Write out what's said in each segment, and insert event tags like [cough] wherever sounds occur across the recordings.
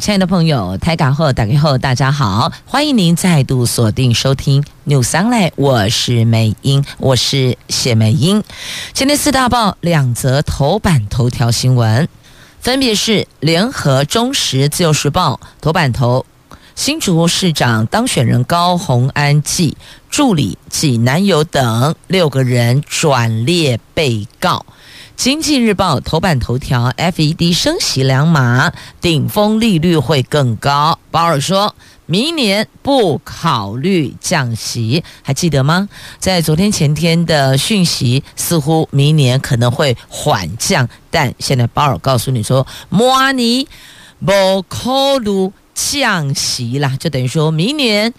亲爱的朋友，台港后打开后，大家好，欢迎您再度锁定收听 News Online，我是美英，我是谢美英。今天四大报两则头版头条新闻，分别是联合、中时、自由时报头版头，新竹市长当选人高虹安暨助理及男友等六个人转列被告。经济日报头版头条：FED 升息两码，顶峰利率会更高。鲍尔说明年不考虑降息，还记得吗？在昨天前天的讯息，似乎明年可能会缓降，但现在鲍尔告诉你说，莫尼不考虑降息啦，就等于说明年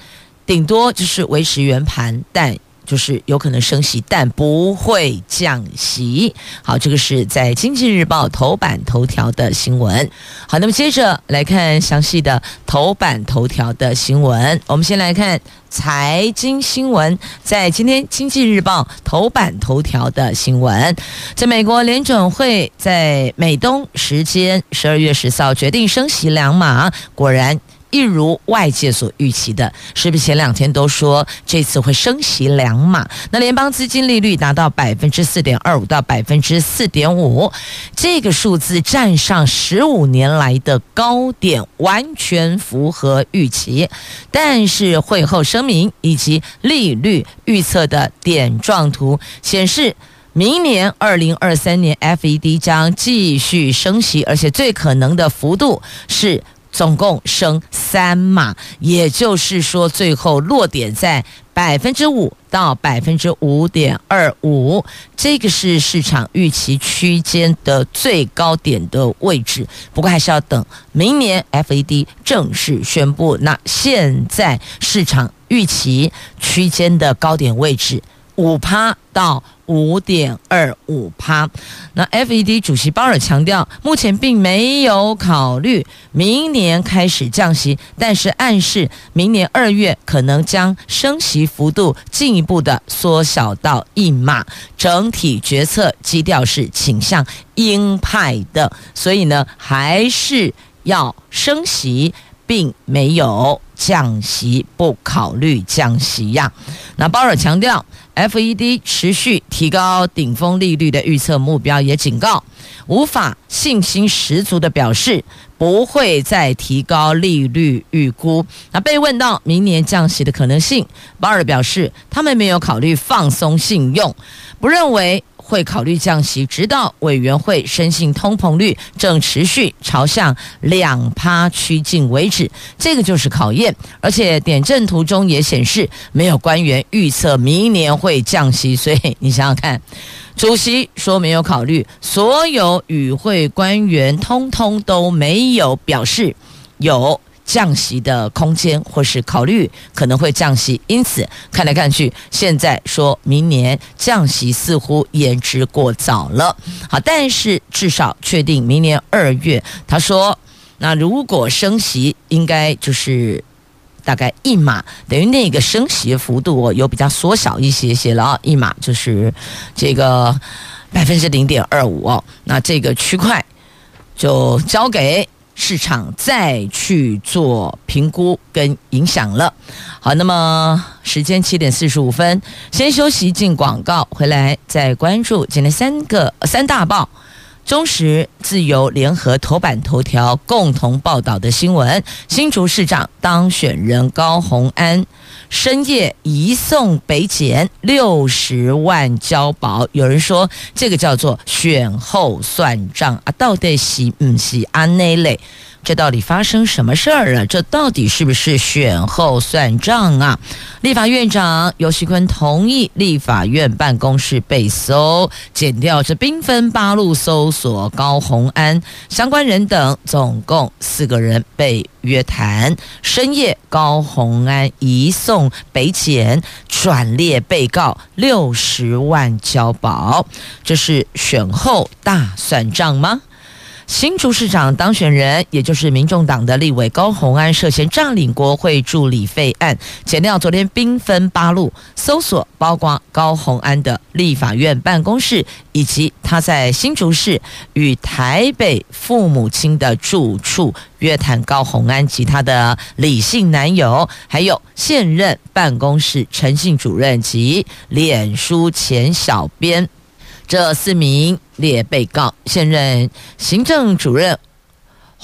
顶多就是维持原盘，但。就是有可能升息，但不会降息。好，这个是在《经济日报》头版头条的新闻。好，那么接着来看详细的头版头条的新闻。我们先来看财经新闻，在今天《经济日报》头版头条的新闻，在美国联准会在美东时间十二月十四号决定升息两码，果然。一如外界所预期的，是不是前两天都说这次会升息两码？那联邦资金利率达到百分之四点二五到百分之四点五，这个数字站上十五年来的高点，完全符合预期。但是会后声明以及利率预测的点状图显示，明年二零二三年 FED 将继续升息，而且最可能的幅度是。总共升三码，也就是说，最后落点在百分之五到百分之五点二五，这个是市场预期区间的最高点的位置。不过，还是要等明年 FED 正式宣布。那现在市场预期区间的高点位置五趴到。五点二五趴。那 FED 主席鲍尔强调，目前并没有考虑明年开始降息，但是暗示明年二月可能将升息幅度进一步的缩小到一码。整体决策基调是倾向鹰派的，所以呢，还是要升息，并没有降息，不考虑降息呀。那鲍尔强调。FED 持续提高顶峰利率的预测目标，也警告无法信心十足的表示不会再提高利率预估。那被问到明年降息的可能性，鲍尔表示他们没有考虑放松信用，不认为。会考虑降息，直到委员会深信通膨率正持续朝向两趴趋近为止。这个就是考验。而且点阵图中也显示，没有官员预测明年会降息。所以你想想看，主席说没有考虑，所有与会官员通通都没有表示有。降息的空间，或是考虑可能会降息，因此看来看去，现在说明年降息似乎言之过早了。好，但是至少确定明年二月，他说，那如果升息，应该就是大概一码，等于那个升息幅度有比较缩小一些些了啊，一码就是这个百分之零点二五哦，那这个区块就交给。市场再去做评估跟影响了。好，那么时间七点四十五分，先休息进广告，回来再关注今天三个三大报。中时、自由、联合头版头条共同报道的新闻：新竹市长当选人高鸿安深夜移送北检六十万交保。有人说这个叫做选后算账啊，到底是不是安那类？这到底发生什么事儿了？这到底是不是选后算账啊？立法院长游锡坤同意立法院办公室被搜，减掉这兵分八路搜索高虹安相关人等，总共四个人被约谈。深夜，高虹安移送北检，转列被告六十万交保。这是选后大算账吗？新竹市长当选人，也就是民众党的立委高洪安涉嫌占领国会助理费案，前调昨天兵分八路搜索，包括高洪安的立法院办公室，以及他在新竹市与台北父母亲的住处，约谈高洪安及他的李姓男友，还有现任办公室陈姓主任及脸书前小编。这四名列被告，现任行政主任。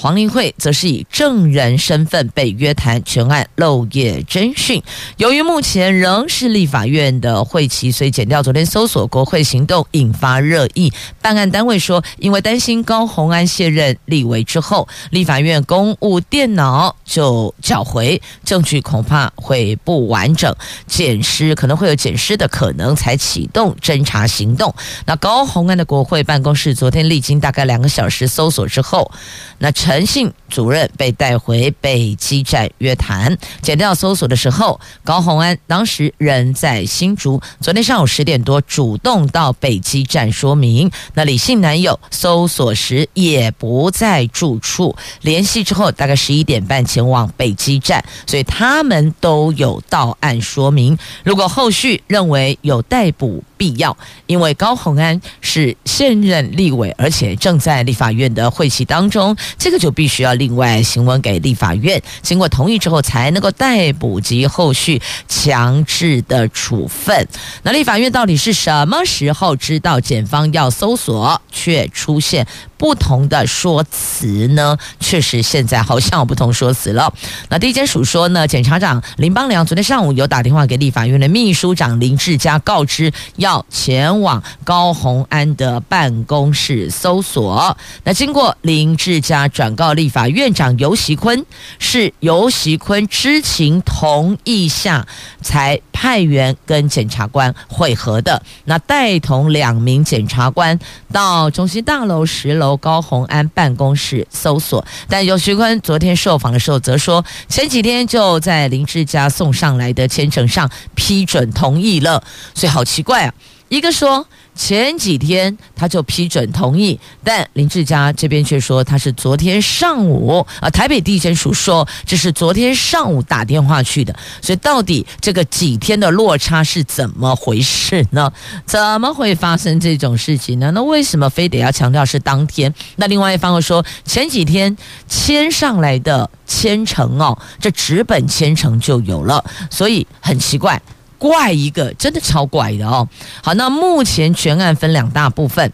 黄林慧则是以证人身份被约谈，全案漏夜侦讯。由于目前仍是立法院的会期，所以减掉昨天搜索国会行动引发热议。办案单位说，因为担心高虹安卸任立委之后，立法院公务电脑就缴回证据，恐怕会不完整，检失可能会有检失的可能，才启动侦查行动。那高虹安的国会办公室昨天历经大概两个小时搜索之后，那。陈姓主任被带回北基站约谈，检调搜索的时候，高虹安当时人在新竹。昨天上午十点多，主动到北基站说明。那李姓男友搜索时也不在住处，联系之后大概十一点半前往北基站，所以他们都有到案说明。如果后续认为有逮捕必要，因为高虹安是现任立委，而且正在立法院的会期当中，这个。就必须要另外行文给立法院，经过同意之后才能够逮捕及后续强制的处分。那立法院到底是什么时候知道检方要搜索，却出现不同的说辞呢？确实，现在好像有不同说辞了。那地检署说呢，检察长林邦良昨天上午有打电话给立法院的秘书长林志嘉，告知要前往高虹安的办公室搜索。那经过林志嘉转告立法院长游锡坤，是游锡坤知情同意下才派员跟检察官会合的。那带同两名检察官到中心大楼十楼。高红安办公室搜索，但尤徐坤昨天受访的时候则说，前几天就在林志嘉送上来的签呈上批准同意了，所以好奇怪啊，一个说。前几天他就批准同意，但林志嘉这边却说他是昨天上午啊，台北地检署说这是昨天上午打电话去的，所以到底这个几天的落差是怎么回事呢？怎么会发生这种事情呢？那为什么非得要强调是当天？那另外一方又说前几天签上来的签呈哦，这纸本签呈就有了，所以很奇怪。怪一个，真的超怪的哦。好，那目前全案分两大部分，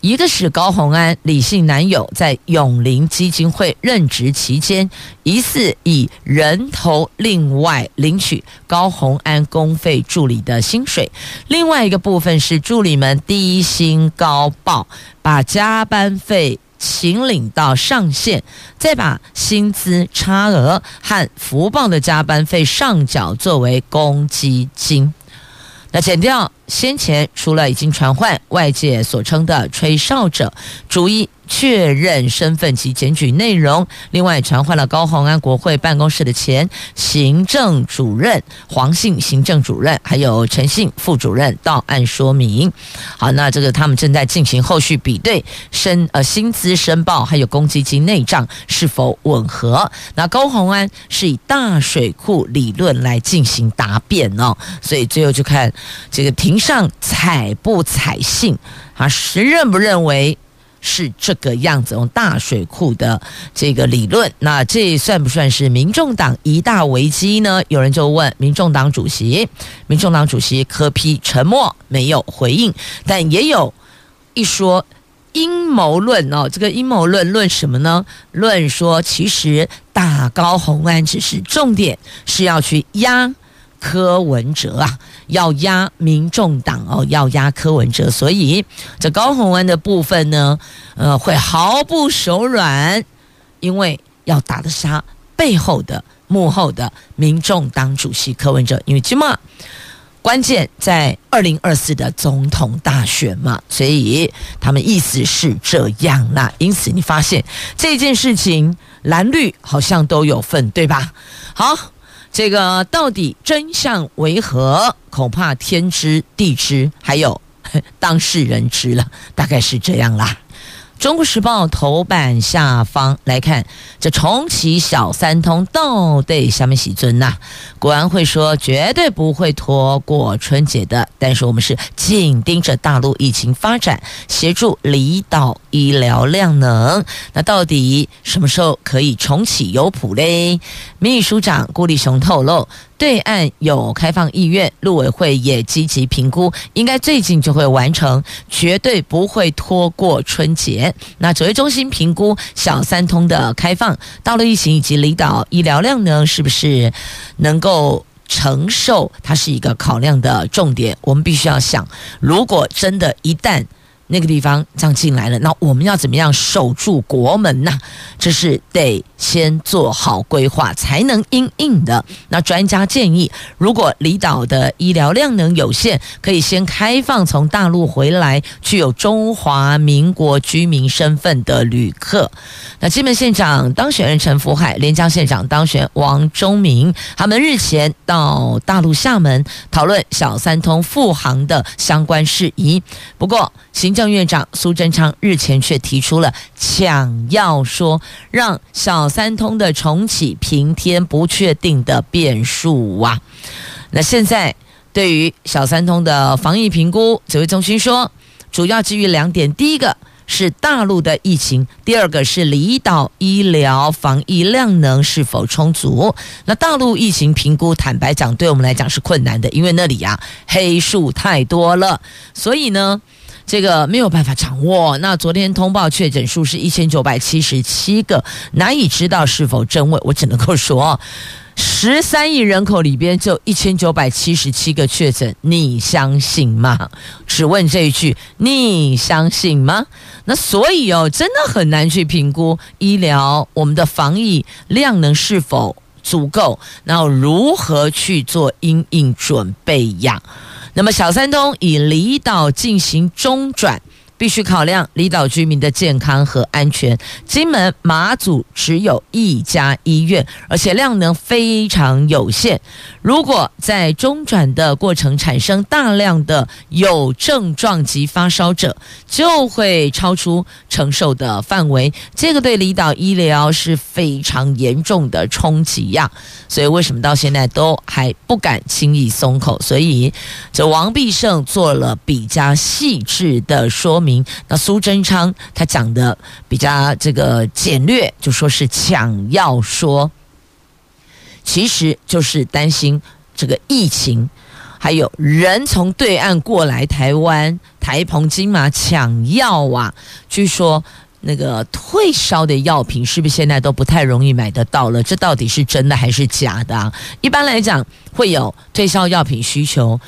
一个是高虹安李姓男友在永林基金会任职期间，疑似以人头另外领取高虹安公费助理的薪水；另外一个部分是助理们低薪高报，把加班费。请领到上限，再把薪资差额和福报的加班费上缴作为公积金。那减掉先前除了已经传唤外界所称的吹哨者，逐一。确认身份及检举内容，另外传唤了高虹安国会办公室的前行政主任黄姓行政主任，还有陈姓副主任到案说明。好，那这个他们正在进行后续比对申呃薪资申报，还有公积金内账是否吻合。那高虹安是以大水库理论来进行答辩哦，所以最后就看这个庭上采不采信，啊，是认不认为？是这个样子，用大水库的这个理论，那这算不算是民众党一大危机呢？有人就问民众党主席，民众党主席柯批沉默没有回应，但也有一说阴谋论哦，这个阴谋论论什么呢？论说其实打高虹安只是重点，是要去压。柯文哲啊，要压民众党哦，要压柯文哲，所以这高虹安的部分呢，呃，会毫不手软，因为要打得杀背后的幕后的民众党主席柯文哲，因为今嘛。关键在二零二四的总统大选嘛，所以他们意思是这样。啦因此你发现这件事情蓝绿好像都有份，对吧？好，这个到底真相为何？恐怕天知地知，还有 [laughs] 当事人知了，大概是这样啦。中国时报头版下方来看，这重启小三通到底下面喜尊呐？国安会说绝对不会拖过春节的，但是我们是紧盯着大陆疫情发展，协助离岛医疗量能。那到底什么时候可以重启有谱嘞？秘书长顾立雄透露。对岸有开放意愿，陆委会也积极评估，应该最近就会完成，绝对不会拖过春节。那指挥中心评估小三通的开放，道路疫情以及离岛医疗量呢，是不是能够承受？它是一个考量的重点。我们必须要想，如果真的，一旦那个地方这样进来了，那我们要怎么样守住国门呢？这是得先做好规划才能应应的。那专家建议，如果离岛的医疗量能有限，可以先开放从大陆回来具有中华民国居民身份的旅客。那金门县长当选人陈福海、连江县长当选王忠明，他们日前到大陆厦门讨论小三通复航的相关事宜。不过，行政政院长苏贞昌日前却提出了抢药说，让小三通的重启平添不确定的变数啊。那现在对于小三通的防疫评估，指挥中心说，主要基于两点：第一个是大陆的疫情，第二个是离岛医疗防疫量能是否充足。那大陆疫情评估，坦白讲，对我们来讲是困难的，因为那里呀、啊、黑数太多了，所以呢。这个没有办法掌握。那昨天通报确诊数是一千九百七十七个，难以知道是否真伪。我只能够说，十三亿人口里边就一千九百七十七个确诊，你相信吗？只问这一句，你相信吗？那所以哦，真的很难去评估医疗我们的防疫量能是否足够，然后如何去做因应准备呀？那么小三通以离岛进行中转，必须考量离岛居民的健康和安全。金门、马祖只有一家医院，而且量能非常有限。如果在中转的过程产生大量的有症状及发烧者，就会超出承受的范围。这个对离岛医疗是非常严重的冲击呀。所以为什么到现在都还不敢轻易松口？所以这王必胜做了比较细致的说明。那苏贞昌他讲的比较这个简略，就说是抢药说，其实就是担心这个疫情，还有人从对岸过来台湾、台澎金马抢药啊。据说那个退烧的药品是不是现在都不太容易买得到了？这到底是真的还是假的啊？一般来讲，会有退烧药品需求。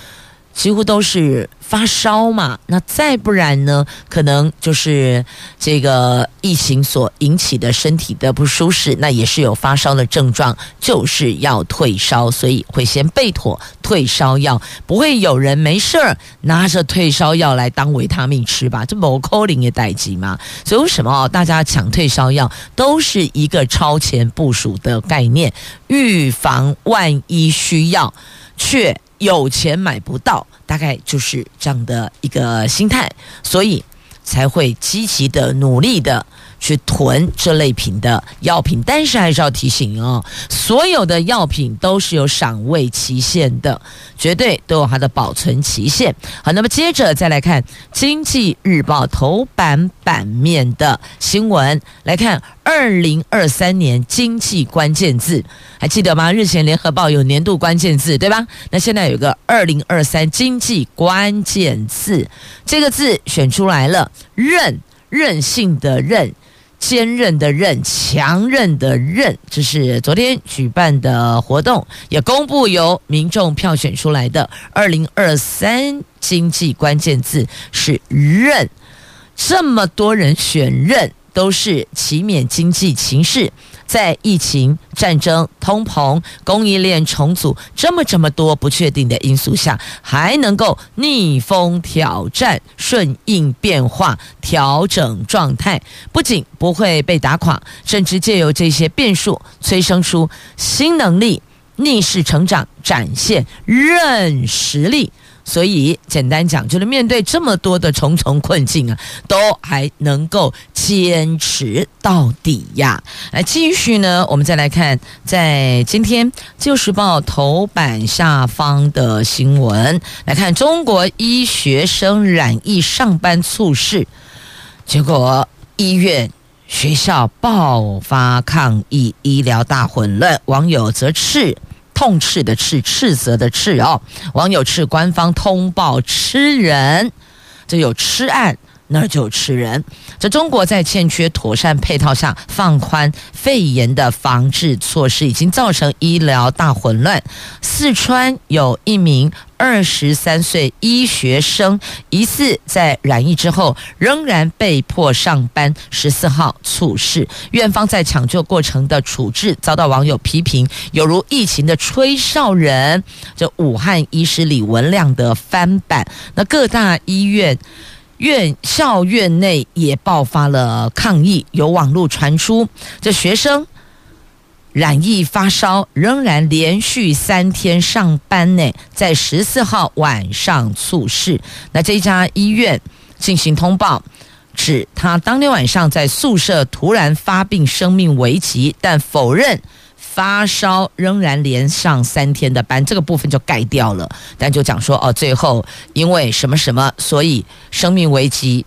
几乎都是发烧嘛，那再不然呢？可能就是这个疫情所引起的身体的不舒适，那也是有发烧的症状，就是要退烧，所以会先备妥退烧药，不会有人没事儿拿着退烧药来当维他命吃吧？这某扣零也代志嘛。所以为什么大家抢退烧药都是一个超前部署的概念，预防万一需要，却。有钱买不到，大概就是这样的一个心态，所以才会积极的努力的去囤这类品的药品。但是还是要提醒哦，所有的药品都是有赏味期限的，绝对都有它的保存期限。好，那么接着再来看《经济日报》头版版面的新闻，来看。二零二三年经济关键字还记得吗？日前联合报有年度关键字，对吧？那现在有个二零二三经济关键字，这个字选出来了，任任性的任，坚韧的韧，强韧的韧，这是昨天举办的活动，也公布由民众票选出来的二零二三经济关键字是韧，这么多人选韧。都是齐勉经济情势。在疫情、战争、通膨、供应链重组这么这么多不确定的因素下，还能够逆风挑战、顺应变化、调整状态，不仅不会被打垮，甚至借由这些变数催生出新能力，逆势成长，展现韧实力。所以，简单讲，就是面对这么多的重重困境啊，都还能够坚持到底呀。来，继续呢，我们再来看，在今天《自由时报》头版下方的新闻，来看中国医学生染疫上班猝逝，结果医院、学校爆发抗议，医疗大混乱，网友则斥。痛斥的斥，斥责的斥哦，网友斥官方通报吃人，这有吃案。那就吃人。这中国在欠缺妥善配套下放宽肺炎的防治措施，已经造成医疗大混乱。四川有一名二十三岁医学生，疑似在染疫之后仍然被迫上班，十四号猝逝。院方在抢救过程的处置遭到网友批评，有如疫情的吹哨人。这武汉医师李文亮的翻版。那各大医院。院校院内也爆发了抗议，有网络传出，这学生染疫发烧，仍然连续三天上班呢，在十四号晚上猝逝。那这家医院进行通报，指他当天晚上在宿舍突然发病，生命危急，但否认。发烧仍然连上三天的班，这个部分就盖掉了。但就讲说哦，最后因为什么什么，所以生命危机，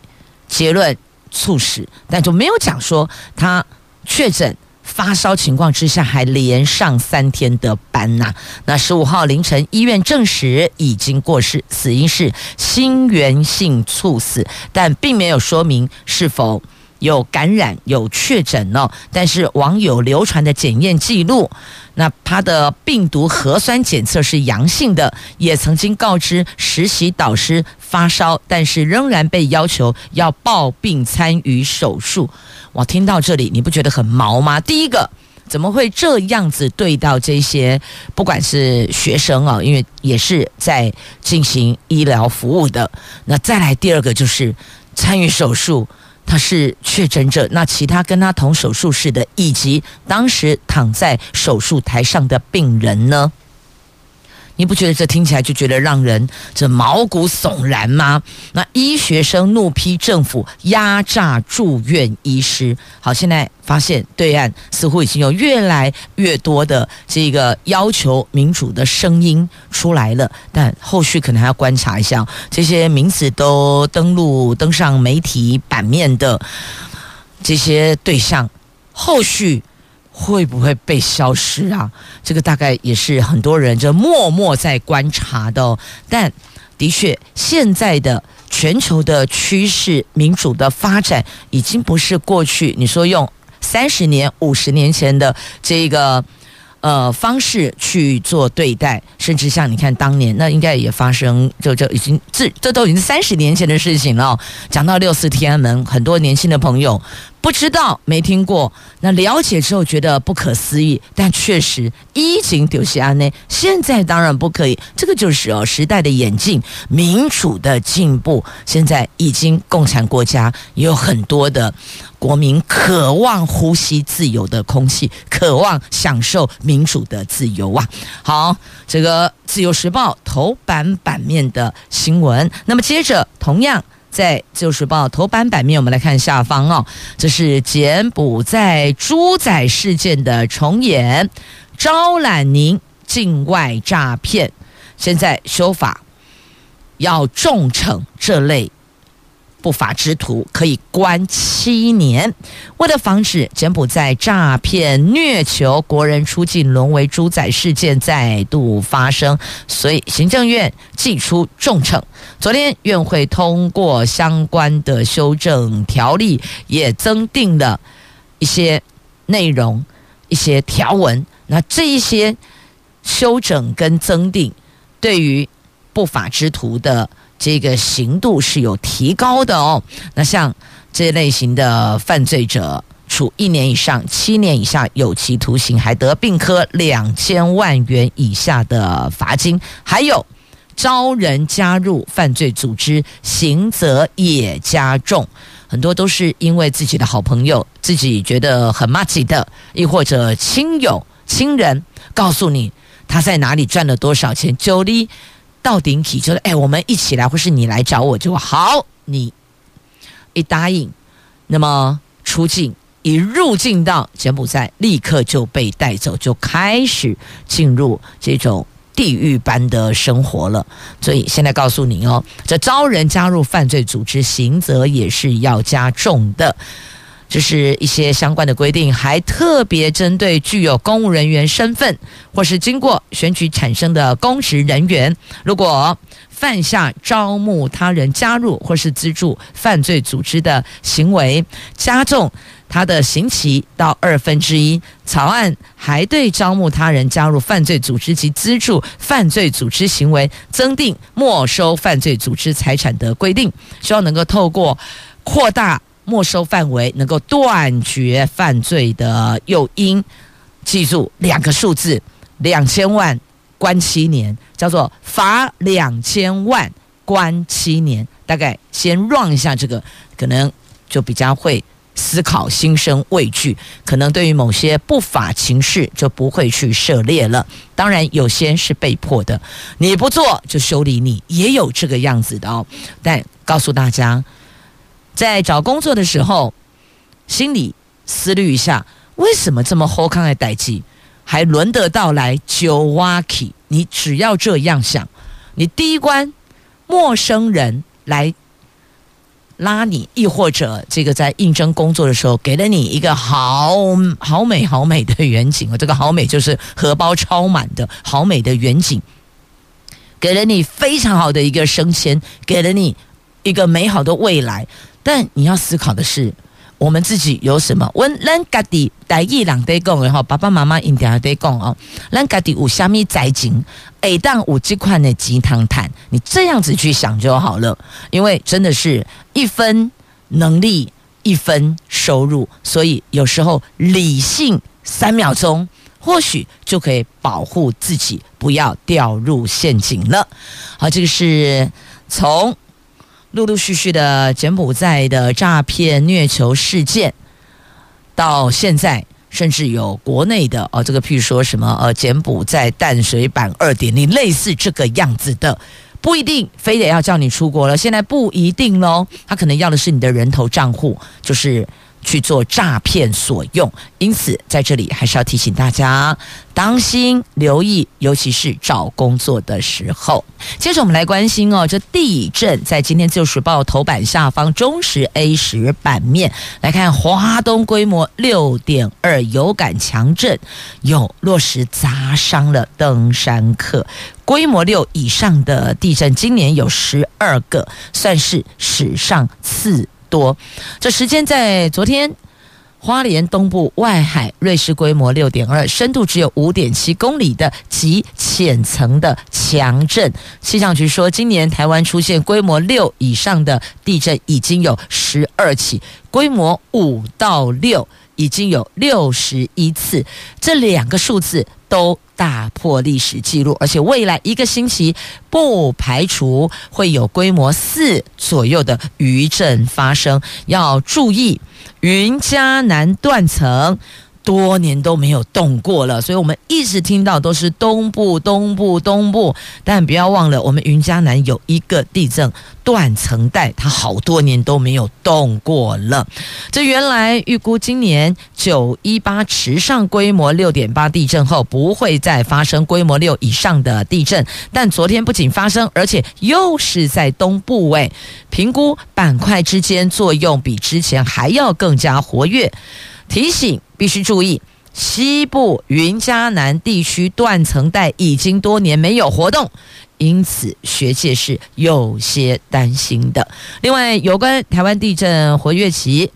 结论猝死。但就没有讲说他确诊发烧情况之下还连上三天的班呐、那十五号凌晨，医院证实已经过世，死因是心源性猝死，但并没有说明是否。有感染有确诊哦，但是网友流传的检验记录，那他的病毒核酸检测是阳性的，也曾经告知实习导师发烧，但是仍然被要求要抱病参与手术。我，听到这里你不觉得很毛吗？第一个，怎么会这样子对到这些不管是学生啊，因为也是在进行医疗服务的。那再来第二个就是参与手术。他是确诊者，那其他跟他同手术室的，以及当时躺在手术台上的病人呢？你不觉得这听起来就觉得让人这毛骨悚然吗？那医学生怒批政府压榨住院医师。好，现在发现对岸似乎已经有越来越多的这个要求民主的声音出来了，但后续可能还要观察一下这些名字都登录登上媒体版面的这些对象，后续。会不会被消失啊？这个大概也是很多人就默默在观察的。但的确，现在的全球的趋势、民主的发展，已经不是过去你说用三十年、五十年前的这个。呃，方式去做对待，甚至像你看当年，那应该也发生，就就已经这这都已经三十年前的事情了。讲到六四天安门，很多年轻的朋友不知道、没听过，那了解之后觉得不可思议，但确实疫情丢西安内，现在当然不可以。这个就是哦，时代的演进，民主的进步，现在已经共产国家有很多的。国民渴望呼吸自由的空气，渴望享受民主的自由啊！好，这个《自由时报》头版版面的新闻。那么接着，同样在《旧时报》头版版面，我们来看下方哦，这是柬埔寨猪仔事件的重演，招揽您境外诈骗。现在修法要重惩这类。不法之徒可以关七年。为了防止柬埔寨诈骗虐囚国人出境沦为猪仔事件再度发生，所以行政院祭出重惩。昨天院会通过相关的修正条例，也增订了一些内容、一些条文。那这一些修整跟增订，对于不法之徒的。这个刑度是有提高的哦。那像这类型的犯罪者，处一年以上七年以下有期徒刑，还得并科两千万元以下的罚金。还有招人加入犯罪组织，刑责也加重。很多都是因为自己的好朋友，自己觉得很麻吉的，亦或者亲友亲人告诉你他在哪里赚了多少钱，就你到顶起，就是哎，我们一起来，或是你来找我就好。你一答应，那么出境。一入境到柬埔寨，立刻就被带走，就开始进入这种地狱般的生活了。所以现在告诉你哦，这招人加入犯罪组织，刑责也是要加重的。这是一些相关的规定，还特别针对具有公务人员身份或是经过选举产生的公职人员，如果犯下招募他人加入或是资助犯罪组织的行为，加重。他的刑期到二分之一。草案还对招募他人加入犯罪组织及资助犯罪组织行为，增订没收犯罪组织财产的规定，希望能够透过扩大没收范围，能够断绝犯罪的诱因。记住两个数字：两千万关七年，叫做罚两千万关七年。大概先 run 一下这个，可能就比较会。思考，心生畏惧，可能对于某些不法情事就不会去涉猎了。当然，有些是被迫的，你不做就修理你，也有这个样子的哦。但告诉大家，在找工作的时候，心里思虑一下，为什么这么好康的代志，还轮得到来揪挖起？你只要这样想，你第一关陌生人来。拉你，亦或者这个在应征工作的时候，给了你一个好好美好美的远景，这个好美就是荷包超满的好美的远景，给了你非常好的一个升迁，给了你一个美好的未来。但你要思考的是，我们自己有什么？问咱家己台语人在讲的哈，爸爸妈妈一定要在讲哦。咱家己有虾米财情？哎，当五几块的鸡汤谈，你这样子去想就好了。因为真的是一分能力一分收入，所以有时候理性三秒钟，或许就可以保护自己，不要掉入陷阱了。好，这个是从。陆陆续续的柬埔寨的诈骗虐囚事件，到现在甚至有国内的哦，这个譬如说什么呃，柬埔寨淡水版二点零，类似这个样子的，不一定非得要叫你出国了，现在不一定喽，他可能要的是你的人头账户，就是。去做诈骗所用，因此在这里还是要提醒大家当心留意，尤其是找工作的时候。接着我们来关心哦，这地震在今天《自由时报》头版下方中时 A 十版面来看，华东规模六点二有感强震，有落石砸伤了登山客。规模六以上的地震今年有十二个，算是史上次。多，这时间在昨天，花莲东部外海瑞士规模六点二，深度只有五点七公里的极浅层的强震。气象局说，今年台湾出现规模六以上的地震已经有十二起，规模五到六已经有六十一次，这两个数字都打破历史记录，而且未来一个星期不排除会有规模四左右的余震发生，要注意云嘉南断层。多年都没有动过了，所以我们一直听到都是东部、东部、东部，但不要忘了，我们云嘉南有一个地震断层带，它好多年都没有动过了。这原来预估今年九一八池上规模六点八地震后不会再发生规模六以上的地震，但昨天不仅发生，而且又是在东部位，评估板块之间作用比之前还要更加活跃。提醒必须注意，西部云嘉南地区断层带已经多年没有活动，因此学界是有些担心的。另外，有关台湾地震活跃期，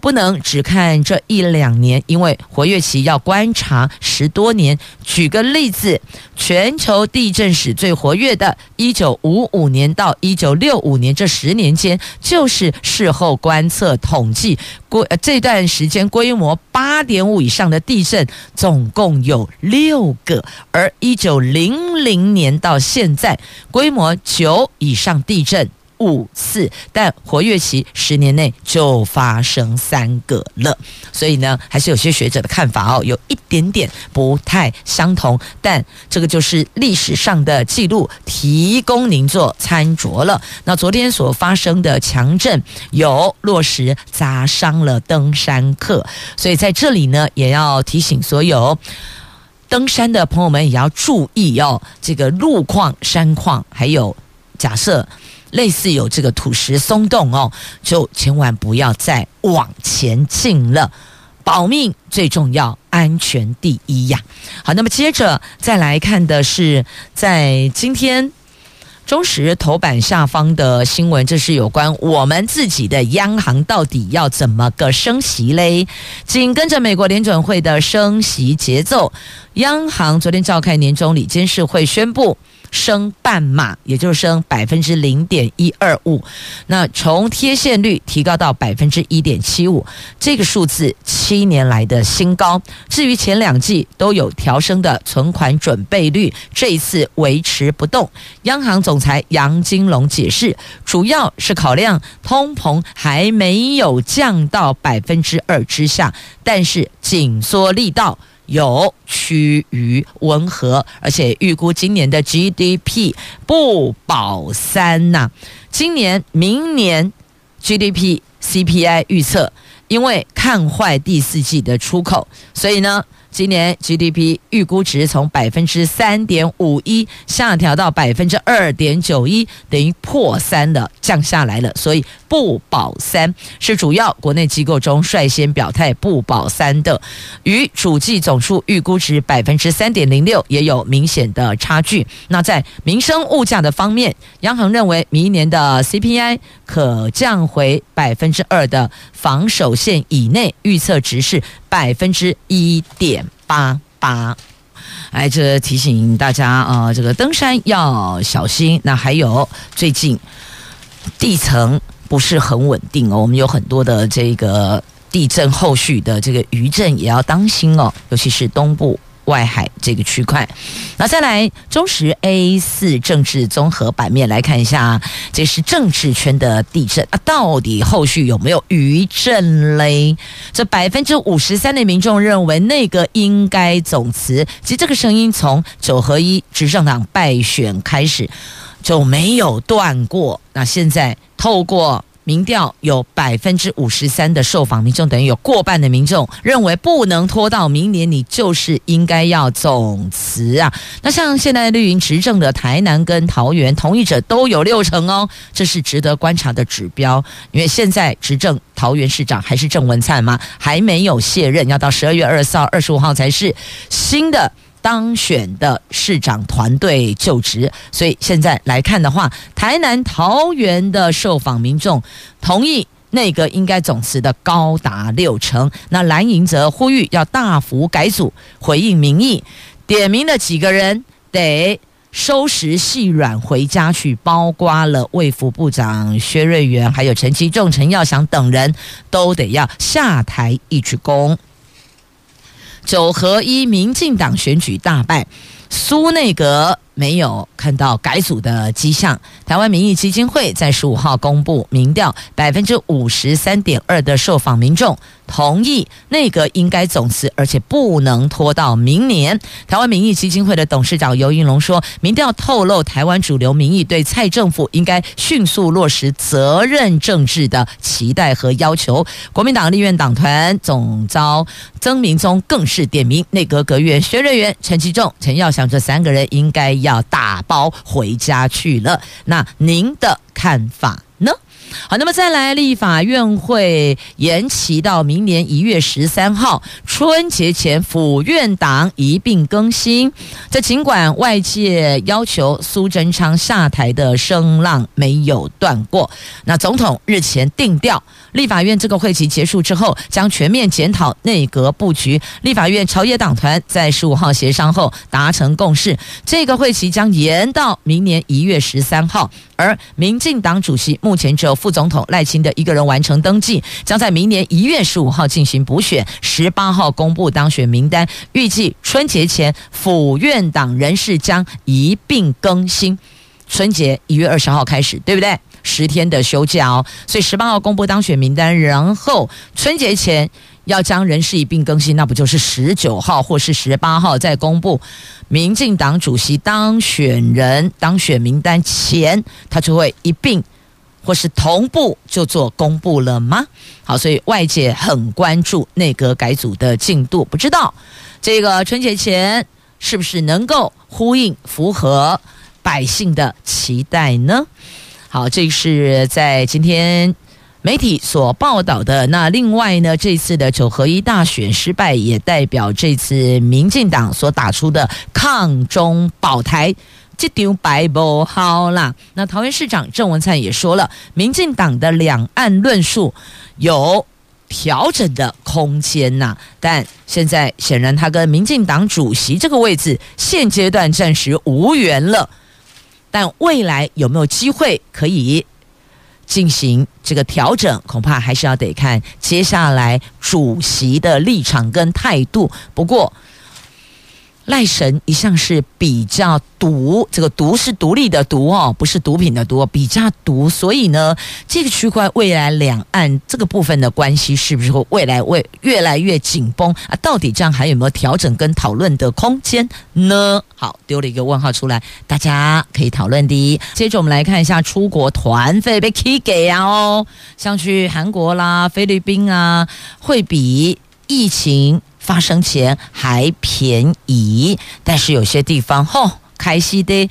不能只看这一两年，因为活跃期要观察十多年。举个例子，全球地震史最活跃的1955年到1965年这十年间，就是事后观测统计，规这段时间规模八点五以上的地震总共有六个，而1900年到现在规模九以上地震。五次，但活跃期十年内就发生三个了，所以呢，还是有些学者的看法哦，有一点点不太相同，但这个就是历史上的记录，提供您做参酌了。那昨天所发生的强震有落石砸伤了登山客，所以在这里呢，也要提醒所有登山的朋友们也要注意哦，这个路况、山况，还有假设。类似有这个土石松动哦，就千万不要再往前进了，保命最重要，安全第一呀。好，那么接着再来看的是，在今天中时头版下方的新闻，这是有关我们自己的央行到底要怎么个升息嘞？紧跟着美国联准会的升息节奏，央行昨天召开年终理监事会宣布。升半码，也就是升百分之零点一二五，那从贴现率提高到百分之一点七五，这个数字七年来的新高。至于前两季都有调升的存款准备率，这一次维持不动。央行总裁杨金龙解释，主要是考量通膨还没有降到百分之二之下，但是紧缩力道。有趋于温和，而且预估今年的 GDP 不保三呐、今年、明年 GDP、CPI 预测，因为看坏第四季的出口，所以呢。今年 GDP 预估值从百分之三点五一下调到百分之二点九一，等于破三了，降下来了。所以不保三是主要国内机构中率先表态不保三的，与主计总数预估值百分之三点零六也有明显的差距。那在民生物价的方面，央行认为明年的 CPI 可降回百分之二的防守线以内，预测值是百分之一点八八。哎，这提醒大家啊、这个登山要小心。那还有最近地层不是很稳定哦，我们有很多的这个地震后续的这个余震也要当心哦，尤其是东部。外海这个区块，那再来中时 A 四政治综合版面来看一下，这是政治圈的地震啊，到底后续有没有余震嘞？这百分之五十三的民众认为那个应该总辞，其实这个声音从九合一执政党败选开始就没有断过，那现在透过。民调有百分之五十三的受访民众，等于有过半的民众认为不能拖到明年，你就是应该要总辞啊。那像现在绿营执政的台南跟桃园，同意者都有六成哦，这是值得观察的指标。因为现在执政桃园市长还是郑文灿吗？还没有卸任，要到十二月二十四号、二十五号才是新的。当选的市长团队就职，所以现在来看的话，台南、桃园的受访民众同意内阁应该总辞的高达六成。那蓝营则呼吁要大幅改组，回应民意，点名了几个人得收拾细软回家去，包括了卫福部长薛瑞元，还有陈其仲、陈耀祥等人都得要下台一鞠躬。九合一，民进党选举大败，苏内阁没有看到改组的迹象。台湾民意基金会在十五号公布民调，百分之五十三点二的受访民众同意内阁应该总辞，而且不能拖到明年。台湾民意基金会的董事长游盈隆说，民调透露台湾主流民意对蔡政府应该迅速落实责任政治的期待和要求。国民党立院党团总召曾明宗更是点名内阁阁员薛瑞元、陈其仲、陈耀祥这三个人应该要要打包回家去了。那您的看法呢？好，那么再来，立法院会延期到明年一月十三号，春节前府院党一并更新。这尽管外界要求苏贞昌下台的声浪没有断过，那总统日前定调，立法院这个会期结束之后将全面检讨内阁布局。立法院朝野党团在十五号协商后达成共识，这个会期将延到明年一月十三号。而民进党主席目前只有副总统赖清德一个人完成登记，将在明年一月十五号进行补选，十八号公布当选名单，预计春节前府院党人士将一并更新。春节一月二十号开始，对不对？十天的休假哦，所以十八号公布当选名单，然后春节前。要将人事一并更新，那不就是十九号或是十八号再公布民进党主席当选人当选名单前，他就会一并或是同步就做公布了吗？好，所以外界很关注内阁改组的进度，不知道这个春节前是不是能够呼应符合百姓的期待呢？好，这是在今天。媒体所报道的，那另外呢，这次的九合一大选失败，也代表这次民进党所打出的抗中保台这张牌不好啦。那桃园市长郑文灿也说了，民进党的两岸论述有调整的空间呐。但现在显然他跟民进党主席这个位置现阶段暂时无缘了。但未来有没有机会可以？进行这个调整，恐怕还是要得看接下来主席的立场跟态度。不过，赖神一向是比较独，这个独是独立的独哦，不是毒品的毒，比较独。所以呢，这个区块未来两岸这个部分的关系是不是会未来会越来越紧绷啊？到底这样还有没有调整跟讨论的空间呢？好，丢了一个问号出来，大家可以讨论的。接着我们来看一下出国团费被起价啊哦，像去韩国啦、菲律宾啊，会比疫情。发生前还便宜，但是有些地方吼、开西的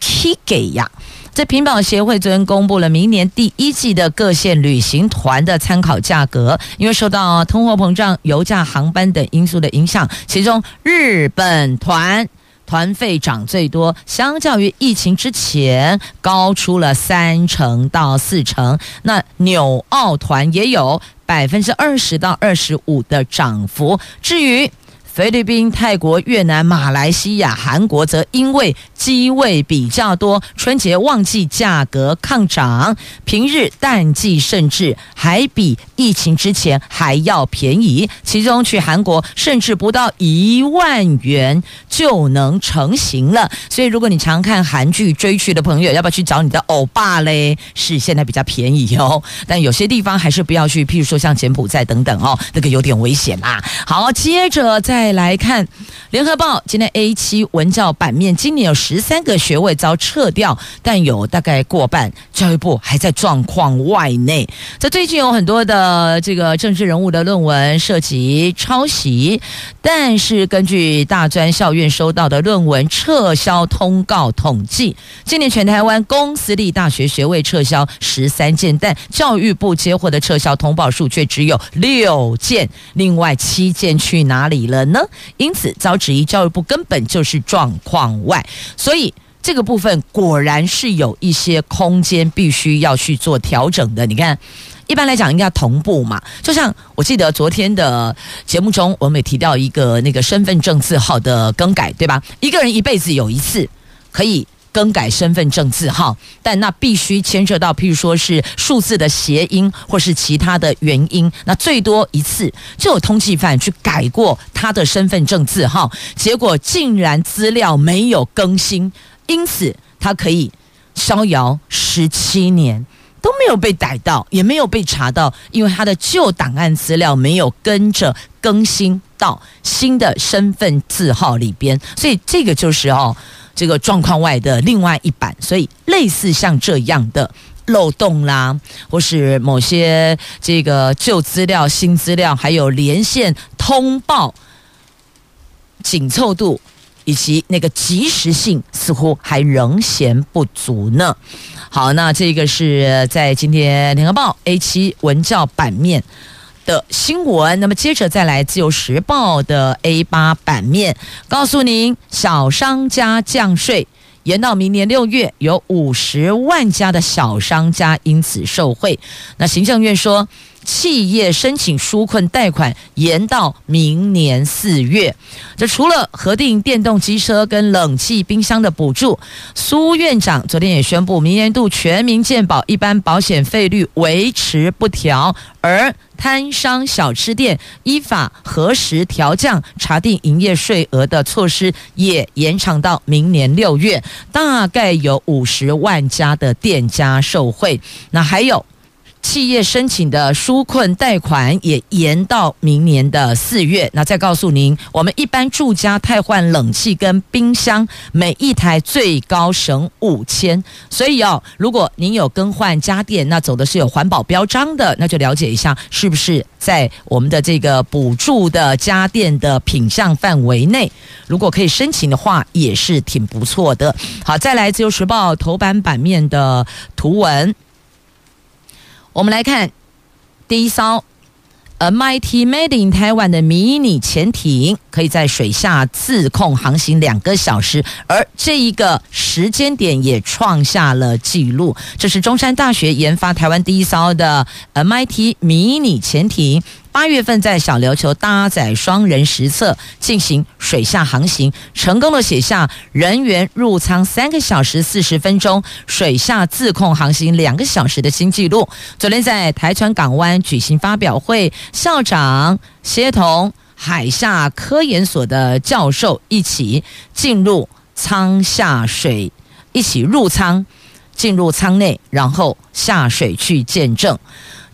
起给呀。这品保协会昨天公布了明年第一季的各县旅行团的参考价格，因为受到通货膨胀、油价、航班等因素的影响，其中日本团团费涨最多，相较于疫情之前高出了三成到四成。那纽澳团也有。百分之二十到二十五的涨幅。至于菲律宾、泰国、越南、马来西亚、韩国，则因为机位比较多，春节旺季价格抗涨，平日淡季甚至还比疫情之前还要便宜。其中去韩国甚至不到一万元就能成行了。所以，如果你常看韩剧追剧的朋友，要不要去找你的欧巴嘞？是现在比较便宜哦，但有些地方还是不要去，譬如说像柬埔寨等等哦，那个有点危险嘛。好，接着再。再来看《联合报》今天 A 七文教版面，今年有十三个学位遭撤掉，但有大概过半教育部还在状况外内。在最近有很多的这个政治人物的论文涉及抄袭，但是根据大专校院收到的论文撤销通告统计，今年全台湾公私立大学学位撤销十三件，但教育部接获的撤销通报数却只有六件，另外七件去哪里了呢？因此遭质疑，教育部根本就是状况外，所以这个部分果然是有一些空间必须要去做调整的。你看，一般来讲应该要同步嘛，就像我记得昨天的节目中，我们也提到一个那个身份证字号的更改，对吧？一个人一辈子有一次可以。更改身份证字号，但那必须牵涉到，譬如说是数字的谐音，或是其他的原因。那最多一次就有通缉犯去改过他的身份证字号，结果竟然资料没有更新，因此他可以逍遥十七年都没有被逮到，也没有被查到，因为他的旧档案资料没有跟着更新到新的身份字号里边，所以这个就是哦。这个状况外的另外一版，所以类似像这样的漏洞啦，或是某些这个旧资料、新资料，还有连线通报紧凑度以及那个及时性，似乎还仍嫌不足呢。好，那这个是在今天《联合报》A7 文教版面。的新闻。那么接着再来《自由时报》的 A 八版面，告诉您小商家降税。延到明年六月，有五十万家的小商家因此受惠。那行政院说，企业申请纾困贷款延到明年四月。这除了核定电动机车跟冷气冰箱的补助，苏院长昨天也宣布，明年度全民健保一般保险费率维持不调，而摊商小吃店依法核实调降查定营业税额的措施也延长到明年六月，大概有五十万家的店家受惠。那还有。企业申请的纾困贷款也延到明年的四月。那再告诉您，我们一般住家汰换冷气跟冰箱，每一台最高省五千。所以哦，如果您有更换家电，那走的是有环保标章的，那就了解一下是不是在我们的这个补助的家电的品项范围内。如果可以申请的话，也是挺不错的。好，再来自由时报头版版面的图文。我们来看第一艘，MIT Made in Taiwan 的迷你潜艇，可以在水下自控航行两个小时，而这一个时间点也创下了纪录。这是中山大学研发台湾第一艘的 MIT 迷你潜艇。八月份在小琉球搭载双人实测进行水下航行，成功的写下人员入舱三个小时四十分钟，水下自控航行两个小时的新纪录。昨天在台船港湾举行发表会，校长协同海下科研所的教授一起进入舱下水，一起入舱进入舱内，然后下水去见证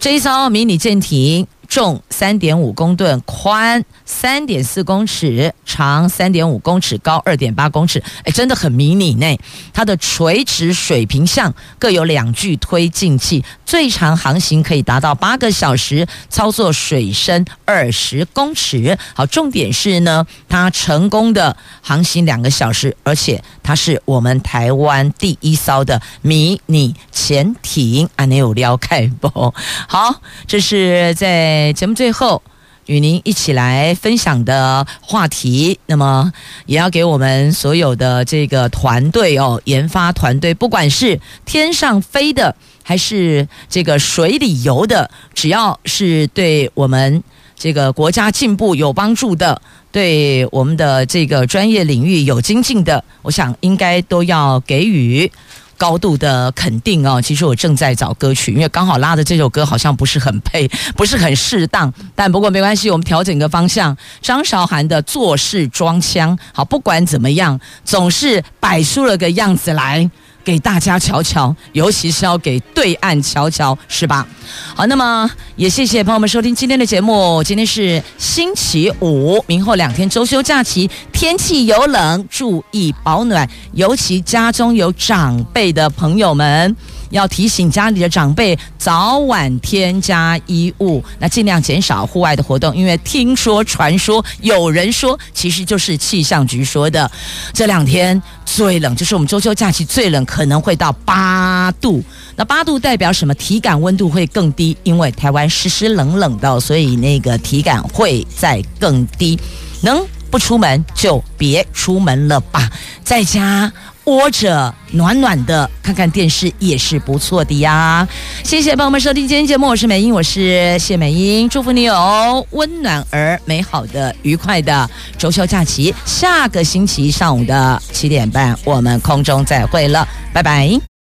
这一艘迷你舰艇。重三点五公吨，宽三点四公尺，长三点五公尺，高二点八公尺，哎，真的很迷你呢。它的垂直水平向各有两具推进器，最长航行可以达到八个小时，操作水深二十公尺。好，重点是呢，它成功的航行两个小时，而且它是我们台湾第一艘的迷你潜艇。啊，你有了解不？好，这是在。诶节目最后，与您一起来分享的话题，那么也要给我们所有的这个团队哦，研发团队，不管是天上飞的，还是这个水里游的，只要是对我们这个国家进步有帮助的，对我们的这个专业领域有精进的，我想应该都要给予。高度的肯定哦，其实我正在找歌曲，因为刚好拉的这首歌好像不是很配，[laughs] 不是很适当，但不过没关系，我们调整个方向。张韶涵的做事装腔，好，不管怎么样，总是摆出了个样子来。给大家瞧瞧，尤其是要给对岸瞧瞧，是吧？好，那么也谢谢朋友们收听今天的节目。今天是星期五，明后两天周休假期，天气有冷，注意保暖，尤其家中有长辈的朋友们。要提醒家里的长辈早晚添加衣物，那尽量减少户外的活动，因为听说、传说，有人说，其实就是气象局说的，这两天最冷，就是我们中秋假期最冷，可能会到八度。那八度代表什么？体感温度会更低，因为台湾湿湿冷冷的，所以那个体感会再更低。能不出门就别出门了吧，在家。窝着暖暖的，看看电视也是不错的呀。谢谢朋友们收听今天节目，我是美英，我是谢美英，祝福你有温暖而美好的、愉快的周休假期。下个星期上午的七点半，我们空中再会了，拜拜。